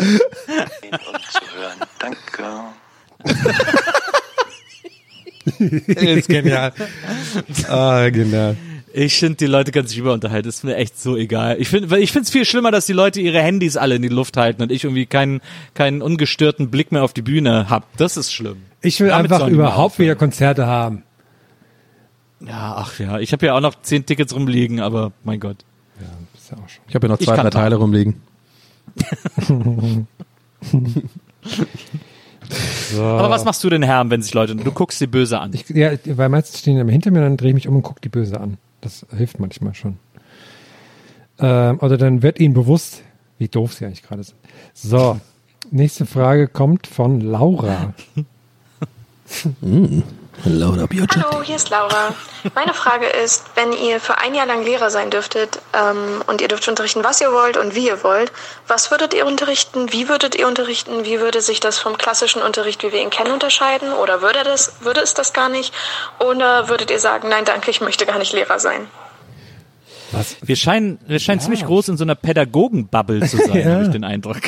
Sehen und zu hören. Danke. ist genial. Ah, genial. Ich finde, die Leute können sich über unterhalten. Ist mir echt so egal. Ich finde, ich finde es viel schlimmer, dass die Leute ihre Handys alle in die Luft halten und ich irgendwie keinen keinen ungestörten Blick mehr auf die Bühne hab. Das ist schlimm. Ich will Damit einfach überhaupt wieder Konzerte haben. Ja, ach ja. Ich habe ja auch noch zehn Tickets rumliegen, aber mein Gott. Ist ja auch schon. Ich habe hier noch zwei, drei Teile rumliegen. Aber was machst du denn, Herr, wenn sich Leute, du guckst sie böse an? Ich, ja, weil meistens stehen die immer hinter mir, dann drehe ich mich um und gucke die böse an. Das hilft manchmal schon. Ähm, oder dann wird ihnen bewusst, wie doof sie eigentlich gerade sind. So, nächste Frage kommt von Laura. Load up your Hallo, hier ist Laura. Meine Frage ist, wenn ihr für ein Jahr lang Lehrer sein dürftet ähm, und ihr dürft unterrichten, was ihr wollt und wie ihr wollt, was würdet ihr unterrichten? Wie würdet ihr unterrichten? Wie würde sich das vom klassischen Unterricht, wie wir ihn kennen, unterscheiden? Oder würde, das, würde es das gar nicht? Oder würdet ihr sagen, nein, danke, ich möchte gar nicht Lehrer sein? Wir scheinen, wir scheinen ziemlich groß in so einer Pädagogen-Bubble zu sein, Ja. habe ich den Eindruck.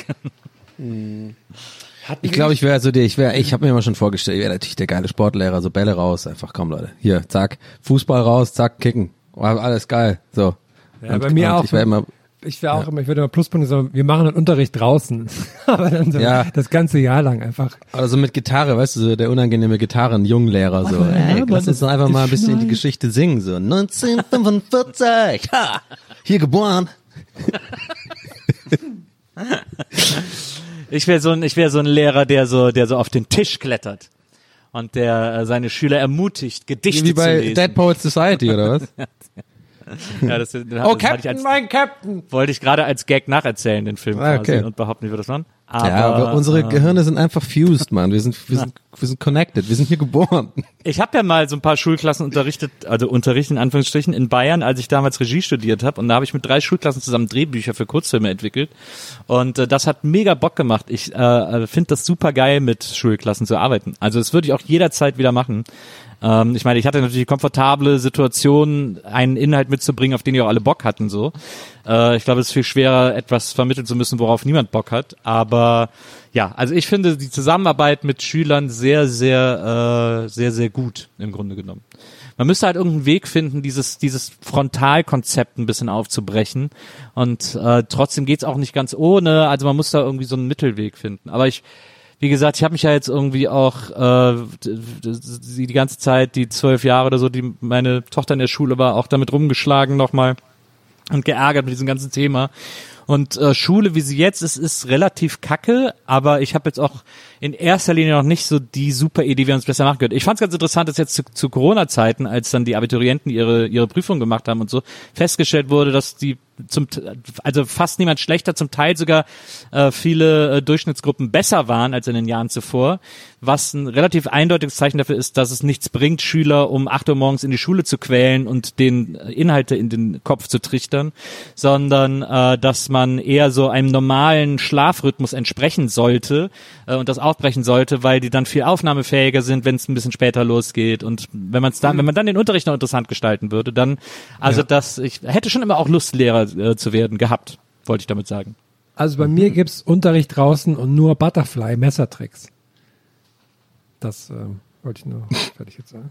Ich glaube, ich wäre so der, ich wäre, ich habe mir immer schon vorgestellt, ich wäre natürlich der geile Sportlehrer, so Bälle raus, einfach komm Leute, hier, zack, Fußball raus, zack, kicken, oh, alles geil, so. Ja, bei mir auch. Ich wäre immer, Ich wäre auch immer, ich würde immer Pluspunkte sagen, wir machen einen Unterricht draußen. Aber dann so Ja. das ganze Jahr lang einfach. also mit Gitarre, weißt du, so der unangenehme Gitarren-Junglehrer, so, ey, lass uns doch einfach mal ein bisschen die Geschichte singen, so, 1945, ha, hier geboren. Ich wäre so ein, ich wäre so ein Lehrer, der so, der so auf den Tisch klettert und der äh, seine Schüler ermutigt, Gedichte Wie zu bei lesen. Dead Poets Society, oder was? ja, das, das Oh, ich Captain, als, mein Captain! wollte ich gerade als Gag nacherzählen, den Film Ah, quasi, okay. und behaupten, wie wir das machen. Aber, ja, aber unsere äh, Gehirne sind einfach fused, Mann. Wir sind, wir sind, wir sind connected. Wir sind hier geboren. Ich habe ja mal so ein paar Schulklassen unterrichtet, also unterrichtet in Anführungsstrichen in Bayern, als ich damals Regie studiert habe. Und da habe ich mit drei Schulklassen zusammen Drehbücher für Kurzfilme entwickelt. Und äh, das hat mega Bock gemacht. Ich äh, finde das super geil, mit Schulklassen zu arbeiten. Also das würde ich auch jederzeit wieder machen. Ähm, ich meine, ich hatte natürlich komfortable Situation, einen Inhalt mitzubringen, auf den die auch alle Bock hatten. So, äh, ich glaube, es ist viel schwerer, etwas vermitteln zu müssen, worauf niemand Bock hat. Aber ja, also ich finde die Zusammenarbeit mit Schülern sehr, sehr, äh, sehr, sehr gut im Grunde genommen. Man müsste halt irgendeinen Weg finden, dieses, dieses Frontalkonzept ein bisschen aufzubrechen. Und äh, trotzdem geht's auch nicht ganz ohne. Also man muss da irgendwie so einen Mittelweg finden. Aber ich, wie gesagt, ich habe mich ja jetzt irgendwie auch äh, die, ganze Zeit, die zwölf Jahre oder so, die meine Tochter in der Schule war, auch damit rumgeschlagen nochmal und geärgert mit diesem ganzen Thema. Und äh, Schule, wie sie jetzt ist, ist relativ kacke, aber ich habe jetzt auch in erster Linie noch nicht so die super Idee, wie wir uns besser machen können. Ich fand es ganz interessant, dass jetzt zu, zu Corona-Zeiten, als dann die Abiturienten ihre ihre Prüfung gemacht haben und so, festgestellt wurde, dass die zum also fast niemand schlechter, zum Teil sogar äh, viele äh, Durchschnittsgruppen besser waren als in den Jahren zuvor, was ein relativ eindeutiges Zeichen dafür ist, dass es nichts bringt, Schüler um acht Uhr morgens in die Schule zu quälen und den Inhalte in den Kopf zu trichtern, sondern äh, dass man eher so einem normalen Schlafrhythmus entsprechen sollte äh, und das aufbrechen sollte, weil die dann viel aufnahmefähiger sind, wenn es ein bisschen später losgeht und wenn man es dann, wenn man dann den Unterricht noch interessant gestalten würde, dann also Ja. das ich hätte schon immer auch Lust Lehrer äh, zu werden gehabt, wollte ich damit sagen. Also bei mir gibt's Unterricht draußen und nur Butterfly-Messertricks. Das ähm, wollte ich nur fertig jetzt sagen.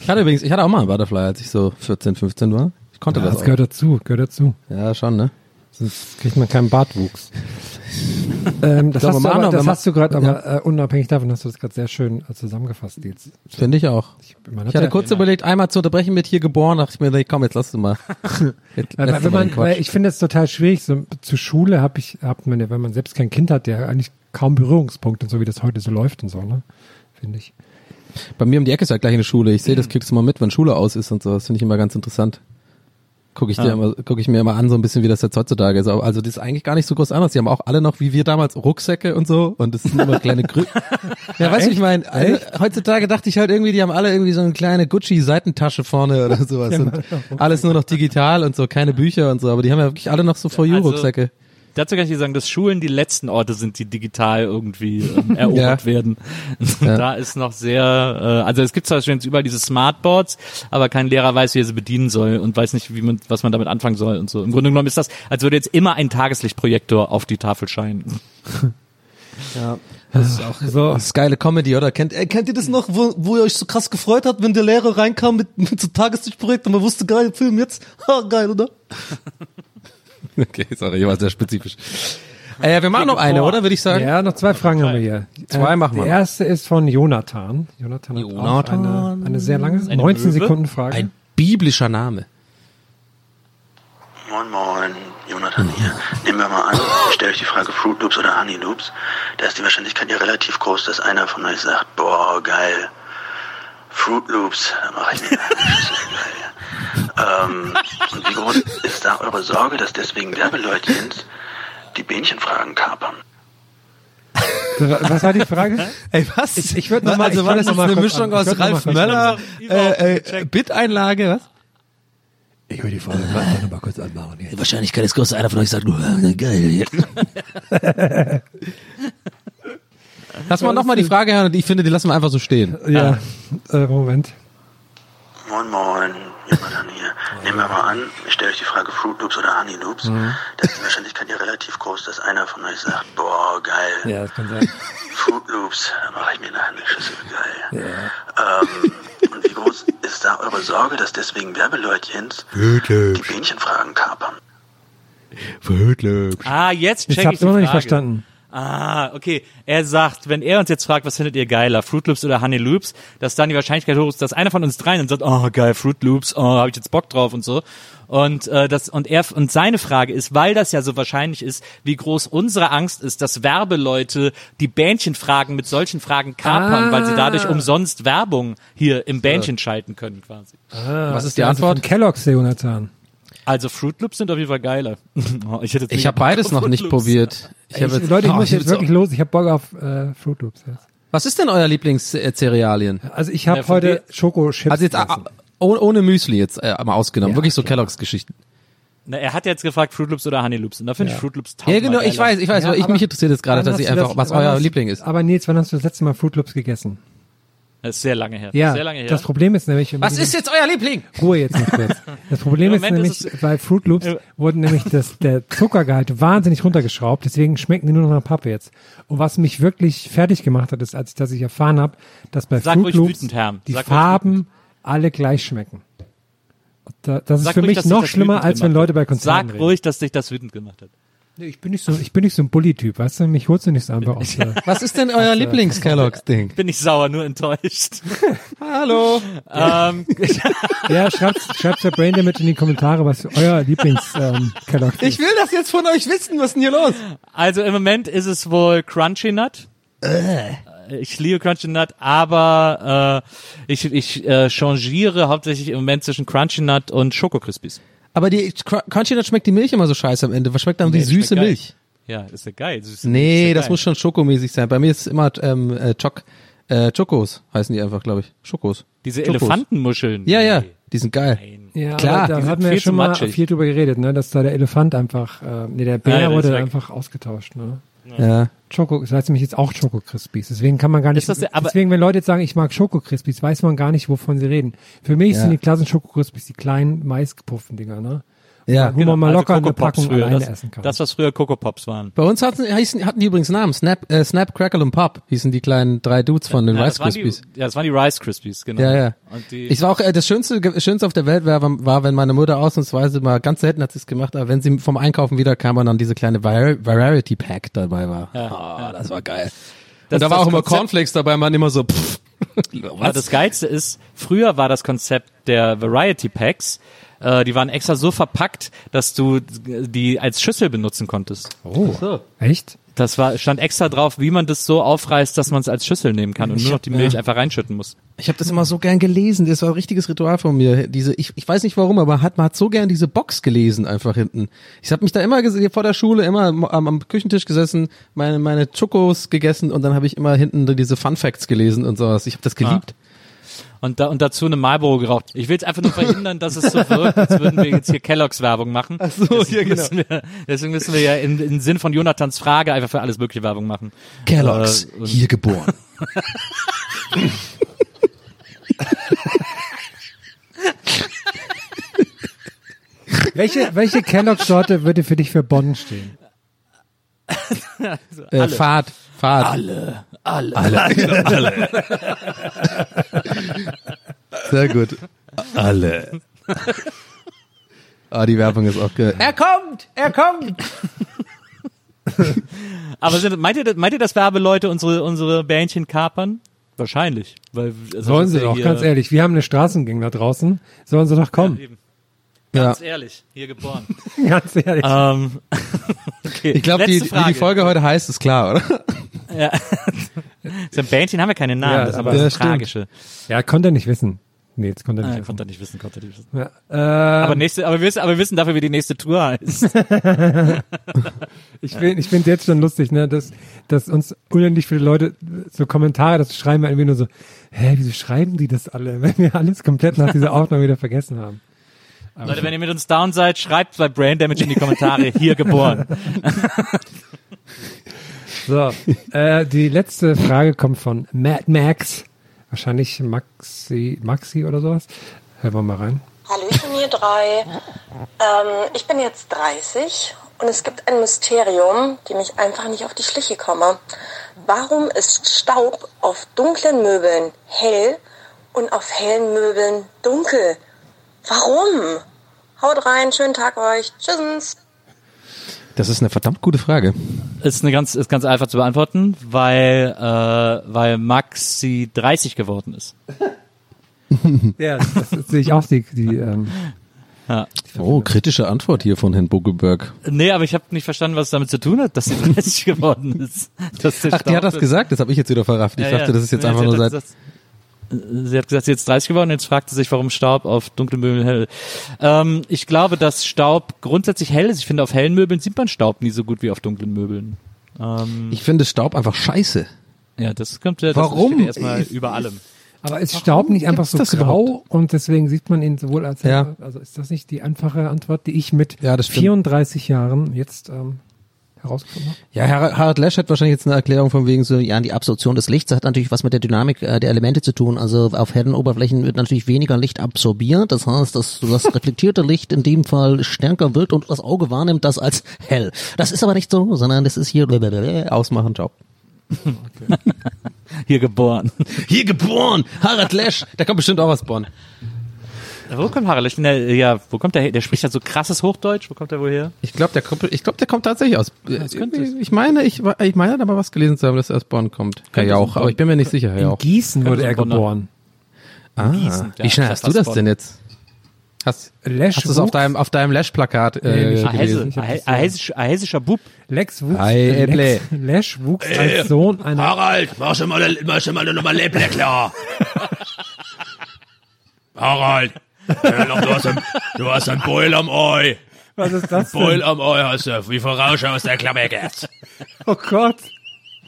Ich hatte übrigens, ich hatte auch mal einen Butterfly, als ich so 14, 15 war. Ich konnte Ja, das. das gehört dazu, gehört dazu. Ja, schon, ne? Sonst kriegt man keinen Bartwuchs. Ähm, das hast du, aber, das hast du gerade, Ja. aber äh, unabhängig davon hast du das gerade sehr schön äh, zusammengefasst, Nils. Finde ich auch. Man Ich hatte kurz überlegt, einmal zu unterbrechen mit hier geboren, dachte ich mir, nee, komm, jetzt lass du mal. Jetzt Weil, man, weil ich finde es total schwierig. So, zur Schule habe ich, hat man ja, wenn man selbst kein Kind hat, der eigentlich kaum Berührungspunkte, so wie das heute so läuft und so, ne? Finde ich. Bei mir um die Ecke ist ja gleich eine Schule. Ich sehe das, kriegst du mal mit, wenn Schule aus ist und so. Das finde ich immer ganz interessant. Gucke ich, dir Ah. immer, guck ich mir immer an, so ein bisschen, wie das jetzt heutzutage ist. Also das ist eigentlich gar nicht so groß anders. Die haben auch alle noch, wie wir damals, Rucksäcke und so. Und das sind immer kleine Grü Ja, weißt du, ich meine, also, heutzutage dachte ich halt irgendwie, die haben alle irgendwie so eine kleine Gucci-Seitentasche vorne oder sowas. Und alles nur noch digital und so, keine Bücher und so. Aber die haben ja wirklich alle noch so For You-Rucksäcke. Dazu kann ich dir sagen, dass Schulen die letzten Orte sind, die digital irgendwie ähm, erobert Ja. werden. Ja. Da ist noch sehr, äh, also es gibt zwar schon jetzt überall diese Smartboards, aber kein Lehrer weiß, wie er sie bedienen soll und weiß nicht, wie man, was man damit anfangen soll und so. Im Grunde genommen ist das, als würde jetzt immer ein Tageslichtprojektor auf die Tafel scheinen. Ja. Das ist auch So. das ist geile Comedy, oder? Kennt, äh, kennt ihr das noch, wo, wo ihr euch so krass gefreut habt, wenn der Lehrer reinkam mit, mit so Tageslichtprojekt und man wusste, geil, Film jetzt? Ha, geil, oder? okay, sorry, ich war sehr spezifisch. Äh, wir machen noch eine, oder? Würde ich sagen. Ja, noch zwei Fragen haben wir hier. Zwei Äh, machen wir Die erste ist von Jonathan. Jonathan hat auch Jonathan. eine, eine sehr lange, Eine 19 Möwe? Sekunden Frage. Ein biblischer Name. Moin Moin, Jonathan hier. Nehmen wir mal an, ich stelle euch die Frage Fruit Loops oder Honey Loops. Da ist die Wahrscheinlichkeit ja relativ groß, dass einer von euch sagt, boah, geil, Fruit Loops, da mache ich mir. Ähm, und wie groß ist da eure Sorge, dass deswegen Werbeleutchens die Bähnchenfragen kapern? Was war die Frage? Ey, was? Ich- ich würd noch mal- also war das noch jetzt mal eine Mischung an- aus Ralf Möller, äh, äh, Bit-Einlage, was? Ich will die Frage noch mal kurz anmachen. Die Wahrscheinlichkeit ist groß, dass einer von euch sagt, nur, äh, geil. Lass mal nochmal die Frage hören und ich finde, die lassen wir einfach so stehen. Ja, äh, Moment. Moin Moin, Jonathan hier. Nehmen wir mal an, ich stelle euch die Frage Fruit Loops oder Honey Loops. Da ist die Wahrscheinlichkeit ja relativ groß, dass einer von euch sagt, boah, geil, Ja, das kann sein. Fruit Loops, da mache ich mir eine Schüssel geil. Ähm, und wie groß ist da eure Sorge, dass deswegen Werbeleutchens die Bähnchenfragen kapern? Ah, jetzt Ich check hab's ich die immer noch Frage. nicht verstanden. Ah, okay. Er sagt, wenn er uns jetzt fragt, was findet ihr geiler, Fruit Loops oder Honey Loops, dass dann die Wahrscheinlichkeit hoch ist, dass einer von uns dreien dann sagt, oh geil, Fruit Loops, oh, habe ich jetzt Bock drauf und so. Und äh, das und er und seine Frage ist, weil das ja so wahrscheinlich ist, wie groß unsere Angst ist, dass Werbeleute die Bähnchenfragen mit solchen Fragen kapern, Ah. weil sie dadurch umsonst Werbung hier im Bähnchen schalten können quasi. Was ist die Antwort? von Kellogg's, Jonathan. Also Fruit Loops sind auf jeden Fall geiler. Oh, ich hätte jetzt Ich habe beides noch nicht probiert. Ich Ich, hab jetzt, Leute, ich Oh, muss jetzt will's wirklich los. Ich habe Bock auf äh, Fruit Loops jetzt. Was ist denn euer Lieblings-Cerealien? Also ich habe Ja, heute Schokochips. Also jetzt ah, ohne, ohne Müsli jetzt äh, mal ausgenommen. Ja, Wirklich so klar. Kellogg's Geschichten. Na, er hat jetzt gefragt Fruit Loops oder Honey Loops und da finde ich Ja. Fruit Loops Ja, tausendmal genau, ich weiß, ich weiß, Ja, aber ich mich interessiert jetzt gerade tatsächlich du einfach, das- was euer hast- Liebling ist. Aber Nils, wann hast du das letzte Mal Fruit Loops gegessen? Das ist sehr lange her. Ja, sehr lange her. das Problem ist nämlich... wenn man Was ist jetzt euer Liebling? Ruhe jetzt noch kurz. Das Problem ist nämlich, ist bei Fruit Loops Ja. wurde nämlich das, der Zuckergehalt wahnsinnig runtergeschraubt, deswegen schmecken die nur noch nach Pappe jetzt. Und was mich wirklich fertig gemacht hat, ist, als ich, dass ich erfahren habe, dass bei Sag Fruit Loops wütend, die Sag Farben alle gleich schmecken. Da, das ist Sag für ruhig, mich noch das schlimmer, als wenn Leute bei. Konzerten Sag reden. ruhig, dass dich das wütend gemacht hat. Nee, Ich bin nicht so, ich bin nicht so ein Bully-Typ, weißt du? Mich holst du nicht so einfach aus. der- Was ist denn euer Lieblings-Kellogg's-Ding? Bin ich sauer, nur enttäuscht. Hallo. ähm, ja, schreibt, schreibt der Brain Damage in die Kommentare, was euer Lieblings ähm, Kellogg Ich will das jetzt von euch wissen. Was ist denn hier los? also im Moment ist es wohl Crunchy Nut. Ich liebe Crunchy Nut, aber äh, ich, ich äh, changiere hauptsächlich im Moment zwischen Crunchy Nut und Schoko Crispies. Aber die Cr- Crunchy Nut schmeckt die Milch immer so scheiße am Ende. Was schmeckt dann Nee, die süße geil. Milch? Ja, ist ja geil. Süße Nee, ja das geil. muss schon schokomäßig sein. Bei mir ist es immer ähm, äh, Choc, äh, Chocos heißen die einfach, glaube ich. Schokos. Diese Chocos. Elefantenmuscheln. Ja, ja, die sind geil. Ja, Klar, da hatten wir ja schon mal matschig. viel drüber geredet, ne, dass da der Elefant einfach, äh, nee, der Bär Ja, wurde einfach ausgetauscht, ne. Ja. Schoko, das heißt nämlich jetzt auch Schoko Crispies. Deswegen kann man gar nicht, das deswegen, wenn Leute jetzt sagen, ich mag Schoko Crispies, weiß man gar nicht, wovon sie reden. Für mich Ja. sind die klassischen Schoko Crispies die kleinen maisgepufften Dinger, ne. Ja. Wo man mal Also locker eine Packung früher, alleine das, essen kann. Das, was früher Coco Pops waren. Bei uns hatten, hießen, hatten die übrigens Namen. Snap, äh, Snap, Crackle und Pop hießen die kleinen drei Dudes von den ja, Rice die, Krispies. ja, das waren die Rice Krispies, genau. Ja, ja. Ich war auch, äh, das Schönste, Schönste auf der Welt war, war, wenn meine Mutter ausnahmsweise mal, ganz selten hat sie es gemacht, aber wenn sie vom Einkaufen wiederkam und dann diese kleine Var Variety Pack dabei war. Ja, oh, das war geil. Das- und da war auch immer Cornflakes dabei, man immer so, pff, Ja, das Geilste ist, früher war das Konzept der Variety Packs, äh, die waren extra so verpackt, dass du die als Schüssel benutzen konntest. Oh. Echt? Das war, stand extra drauf, wie man das so aufreißt, dass man es als Schüssel nehmen kann und nur noch die Milch einfach reinschütten muss. Ich habe das immer so gern gelesen. Das war ein richtiges Ritual von mir. Diese, ich, ich weiß nicht warum, aber hat, man hat so gern diese Box gelesen einfach hinten. Ich habe mich da immer gesehen, vor der Schule immer am, am Küchentisch gesessen, meine meine Chocos gegessen und dann habe ich immer hinten diese Fun Facts gelesen und sowas. Ich habe das geliebt. Und, da, und dazu eine Marlboro geraucht. Ich will jetzt einfach nur verhindern, dass es so wirkt, als würden wir jetzt hier Kelloggs Werbung machen. Ach so, deswegen ja, genau. Müssen wir, deswegen müssen wir ja in, in Sinn von Jonathans Frage einfach für alles mögliche Werbung machen. Kellogg's, Äh, hier geboren. Welche, welche Kellogg-Sorte würde für dich für Bonn stehen? Äh, Fahrt, Fahrt. Alle, alle, alle, alle. Sehr gut. Alle. Ah, die Werbung ist auch geil. Er kommt! Er kommt! Aber sind, meint ihr, meint ihr, dass Werbeleute unsere, unsere Bähnchen kapern? Wahrscheinlich. Weil, also Sollen sie doch, ganz ehrlich. Wir haben eine Straßengang da draußen. Sollen sie doch kommen. Eben. Ja. Ganz ehrlich, hier geboren. Ganz ehrlich. ähm, okay. Ich glaube, die, Letzte wie die Frage. Folge heute heißt, ist klar, oder? So ein Bähnchen haben ja keine Namen, Ja, das ist aber das Ja. Tragische. Ja, konnte er nicht wissen. Nee, jetzt konnte er nicht Ah, wissen. konnte er nicht wissen, konnte er nicht wissen. Ja, ähm, Aber nächste, aber wir wissen, aber wir wissen dafür, wie die nächste Tour heißt. ich finde ich finde jetzt schon lustig, ne, dass, dass uns unendlich viele Leute so Kommentare dazu schreiben, irgendwie nur so, hä, wieso schreiben die das alle, wenn wir alles komplett nach dieser Aufnahme wieder vergessen haben. Leute, wenn ihr mit uns down seid, schreibt bei Brain Damage in die Kommentare, hier geboren. So, äh, die letzte Frage kommt von Mad Max. Wahrscheinlich Maxi, Maxi oder sowas. Hören wir mal rein. Hallöchen, ihr drei. Ähm, ich bin jetzt 30 und es gibt ein Mysterium, dem ich einfach nicht auf die Schliche komme. Warum ist Staub auf dunklen Möbeln hell und auf hellen Möbeln dunkel? Warum? Haut rein, schönen Tag euch. Tschüss. Das ist eine verdammt gute Frage. Ist eine ganz, ist ganz einfach zu beantworten, weil, äh, weil Maxi 30 geworden ist. Ja, das, das sehe ich auch, die, die ähm, Ja. Oh, kritische Antwort hier von Herrn Buckelberg. Nee, aber ich habe nicht verstanden, was es damit zu tun hat, dass sie 30 geworden ist. Ach, die hat das gesagt, das habe ich jetzt wieder verrafft. Ich Ja, dachte, ja. das ist jetzt Nee, einfach nur seit... das- Sie hat gesagt, sie ist jetzt 30 geworden, jetzt fragt sie sich, warum Staub auf dunklen Möbeln hell. Ähm, ich glaube, dass Staub grundsätzlich hell ist. Ich finde, auf hellen Möbeln sieht man Staub nie so gut wie auf dunklen Möbeln. Ähm, Ich finde Staub einfach scheiße. ja, das kommt ja das Warum? erstmal über allem. Aber ist Staub nicht einfach so grau und deswegen sieht man ihn sowohl als Ja. also ist das nicht die einfache Antwort, die ich mit Ja, das stimmt. 34 Jahren jetzt ähm, herausgefunden habe? Ja, Har- Harald Lesch hat wahrscheinlich jetzt eine Erklärung von wegen so, ja, die Absorption des Lichts hat natürlich was mit der Dynamik äh, der Elemente zu tun. Also auf hellen Oberflächen wird natürlich weniger Licht absorbiert. Das heißt, dass das reflektierte Licht in dem Fall stärker wird und das Auge wahrnimmt das als hell. Das ist aber nicht so, sondern das ist hier ausmachen, Job. Hier geboren. Hier geboren, Harald Lesch, der kommt bestimmt auch aus Bonn. Wo kommt Harald? Ich bin der, ja, wo kommt der her? Der spricht ja so krasses Hochdeutsch. Wo kommt der wohl her? Ich glaube, der kommt, ich glaube, der kommt tatsächlich aus. das könnte es. ich meine, ich, ich meine, aber was gelesen zu haben, dass er aus Bonn kommt. Herr Jauch, aber ich bin mir nicht sicher, Herr In Jauch. Gießen wurde er ein geboren. Ah, Gießen, ja, wie schnell hast du das Bonn. denn jetzt? Hast, Lesch hast du es auf deinem, auf deinem Lash-Plakat Nee, äh, Hesse, gelesen? Ah, hessischer, Bub. Lex wuchs, Ei, äh. Lex, Lesch wuchs als Sohn einer Harald, mach schon mal, mach schon mal nochmal Läppler klar. Harald, du hast ein, du hast ein Beul am Ei. Was ist das Beul denn? am Ei hast du, wie Vorausschau aus der Klammergas. Oh Gott.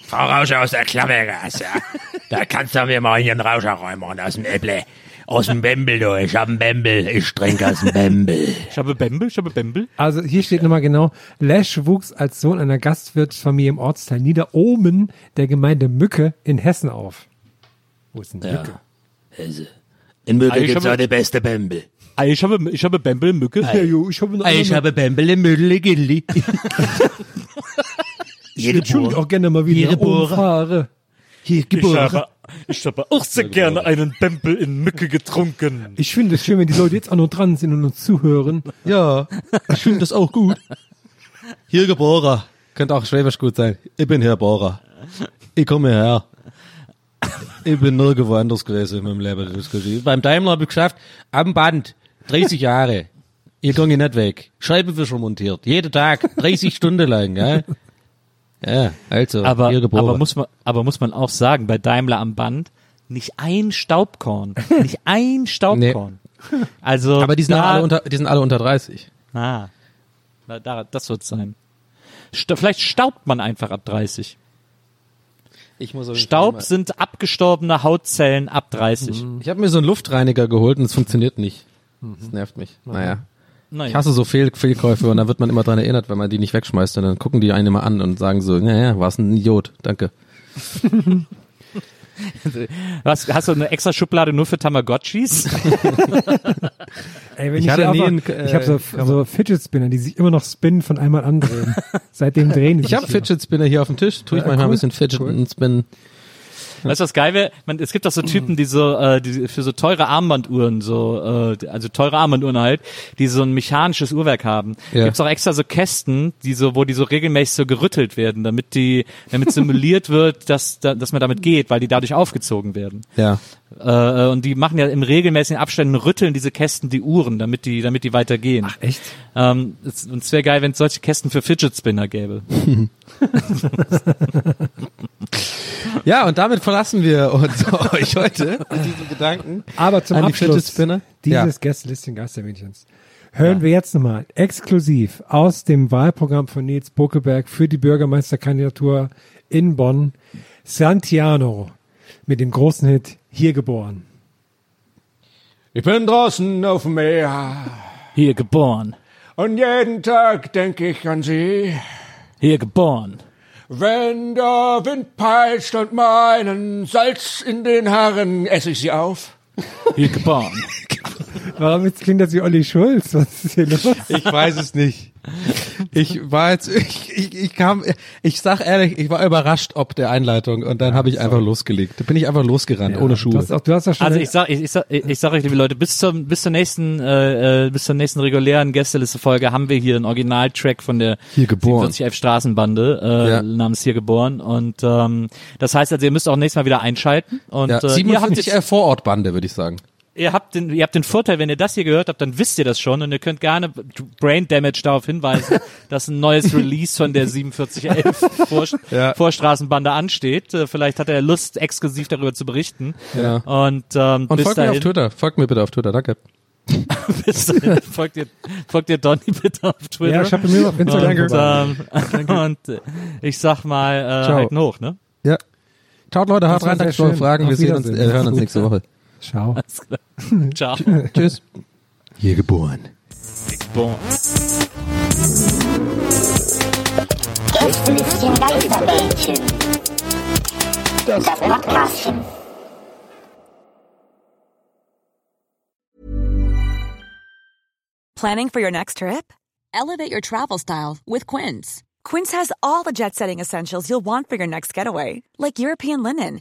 Vorausschau aus der Klammergas, ja. Da kannst du mir mal hier einen Rauscher reinmachen aus dem Äpple. Aus dem Bembel, du. Ich hab einen Bembel. Ich trinke aus dem Bembel. Ich habe Bembel, ich habe Bembel. Also hier steht nochmal genau, Lesch wuchs als Sohn einer Gastwirtsfamilie im Ortsteil Niederohmen der Gemeinde Mücke in Hessen auf. Wo ist denn Mücke? Also, in Mücke ich gibt's habe- auch die beste Bembel. Ah, Ich habe, ich habe Bembel, Mücke. Ja, jo, ich habe Ich habe Bembel im Müdel, Gilli. Ich würde auch gerne mal wieder Hier geboren. fahre. Hier Ich geboren. habe, ich habe auch sehr gerne einen Bembel in Mücke getrunken. Ich finde es schön, wenn die Leute jetzt auch noch dran sind und uns zuhören. Ja, ich finde das auch gut. Hier geboren. Könnte auch Schwäbisch gut sein. Ich bin hier Bohrer. Ich komme her. Ich bin nirgendwo anders gewesen in meinem Leben. Das. Beim Daimler habe ich geschafft, am Band, 30 Jahre. Ich gehe nicht weg. Scheibenwischer montiert. Jeden Tag, 30 Stunden lang, ja. Ja, also, Aber, aber muss man, aber muss man auch sagen, bei Daimler am Band, nicht ein Staubkorn. nicht ein Staubkorn. Also, aber die sind, da, alle unter, die sind alle unter 30. Ah, da, das wird's sein. Sta vielleicht staubt man einfach ab 30. Ich muss Staub sind abgestorbene Hautzellen ab 30. Ich habe mir so einen Luftreiniger geholt und es funktioniert nicht. Das nervt mich. Naja. Naja. Ich hasse so Fehl Fehlkäufe und dann wird man immer dran erinnert, wenn man die nicht wegschmeißt und dann gucken die einen immer an und sagen so, naja, warst ein Idiot, danke. Was, hast du eine extra Schublade nur für Tamagotchis? Ey, wenn Ich ich hatte nie einfach- einen, äh, ich habe so, so Fidget Spinner, die sich immer noch spinnen von einmal andrehen. Seitdem drehen die Ich habe sich wieder. Fidget Spinner hier auf dem Tisch, tue ich Ja, manchmal cool, ein bisschen Fidget cool. und Spin. Weißt du, was geil wäre? Es gibt doch so Typen, die so, äh, die für so teure Armbanduhren, so, äh, also teure Armbanduhren halt, die so ein mechanisches Uhrwerk haben. Ja. Gibt's auch extra so Kästen, die so, wo die so regelmäßig so gerüttelt werden, damit die, damit simuliert wird, dass, da- dass man damit geht, weil die dadurch aufgezogen werden. Ja. Äh, und die machen ja im regelmäßigen Abständen rütteln diese Kästen die Uhren, damit die, damit die weitergehen. Ach, echt? Ähm, es, und es wäre geil, wenn es solche Kästen für Fidget Spinner gäbe. Ja, und damit verlassen wir uns euch heute mit diesen Gedanken. Aber zum an die Abschluss Fidget Spinner. dieses Ja. Gästelistchen Geistermädchens hören wir jetzt nochmal exklusiv aus dem Wahlprogramm von Nils Buckelberg für die Bürgermeisterkandidatur in Bonn Santiano mit dem großen Hit Hier geboren. Ich bin draußen auf dem Meer Hier geboren, und jeden Tag denke ich an sie. hier geboren. Wenn der Wind peitscht und meinen Salz in den Haaren, esse ich sie auf. Hier geboren. Warum jetzt klingt das wie Olli Schulz? Was ist hier los? Ich weiß es nicht. Ich war jetzt, ich, ich, ich kam, ich sag ehrlich, ich war überrascht ob der Einleitung und dann habe ich einfach losgelegt. Da bin ich einfach losgerannt, ohne Du Schuhe. hast, auch, du hast ja schon Also ich sag, ich, ich sag, ich sag euch, liebe Leute, bis zum, bis zur nächsten, äh, äh, bis zur nächsten regulären Gästeliste-Folge haben wir hier einen Originaltrack von der Hier geboren. 4711 Straßenbande, äh, Ja. namens Hier geboren. Und ähm, das heißt also, ihr müsst auch nächstes Mal wieder einschalten. Und ja, äh, ihr habt 47 jetzt, äh, Vorortbande, würde ich sagen. Ihr habt den, ihr habt den Vorteil, wenn ihr das hier gehört habt, dann wisst ihr das schon und ihr könnt gerne Brain Damage darauf hinweisen, dass ein neues Release von der 4711 Vor Ja. Vorstraßenbande ansteht. Äh, Vielleicht hat er Lust, exklusiv darüber zu berichten. Ja. Und, ähm, Und bis folgt mir dahin, auf Twitter. Folgt mir bitte auf Twitter, danke. bis dahin folgt ihr, folgt ihr Donny bitte auf Twitter. Ja, ich habe mir auf Instagram und, ähm, und äh, ich sag mal, äh, Ciao. halt hoch, ne? Ja. Ciao Leute, war rein, danke für eure schön. Fragen. Auf Wir sehen uns, äh, hören uns nächste Woche. Ciao. Alles klar. Ciao. Tschüss. Eh, Hier geboren. Bon. Gästelistchen Geisterbällchen. Das Podcastchen. Planning for your next trip? Elevate your travel style with Quince. Quince has all the jet setting essentials you'll want for your next getaway, like European linen,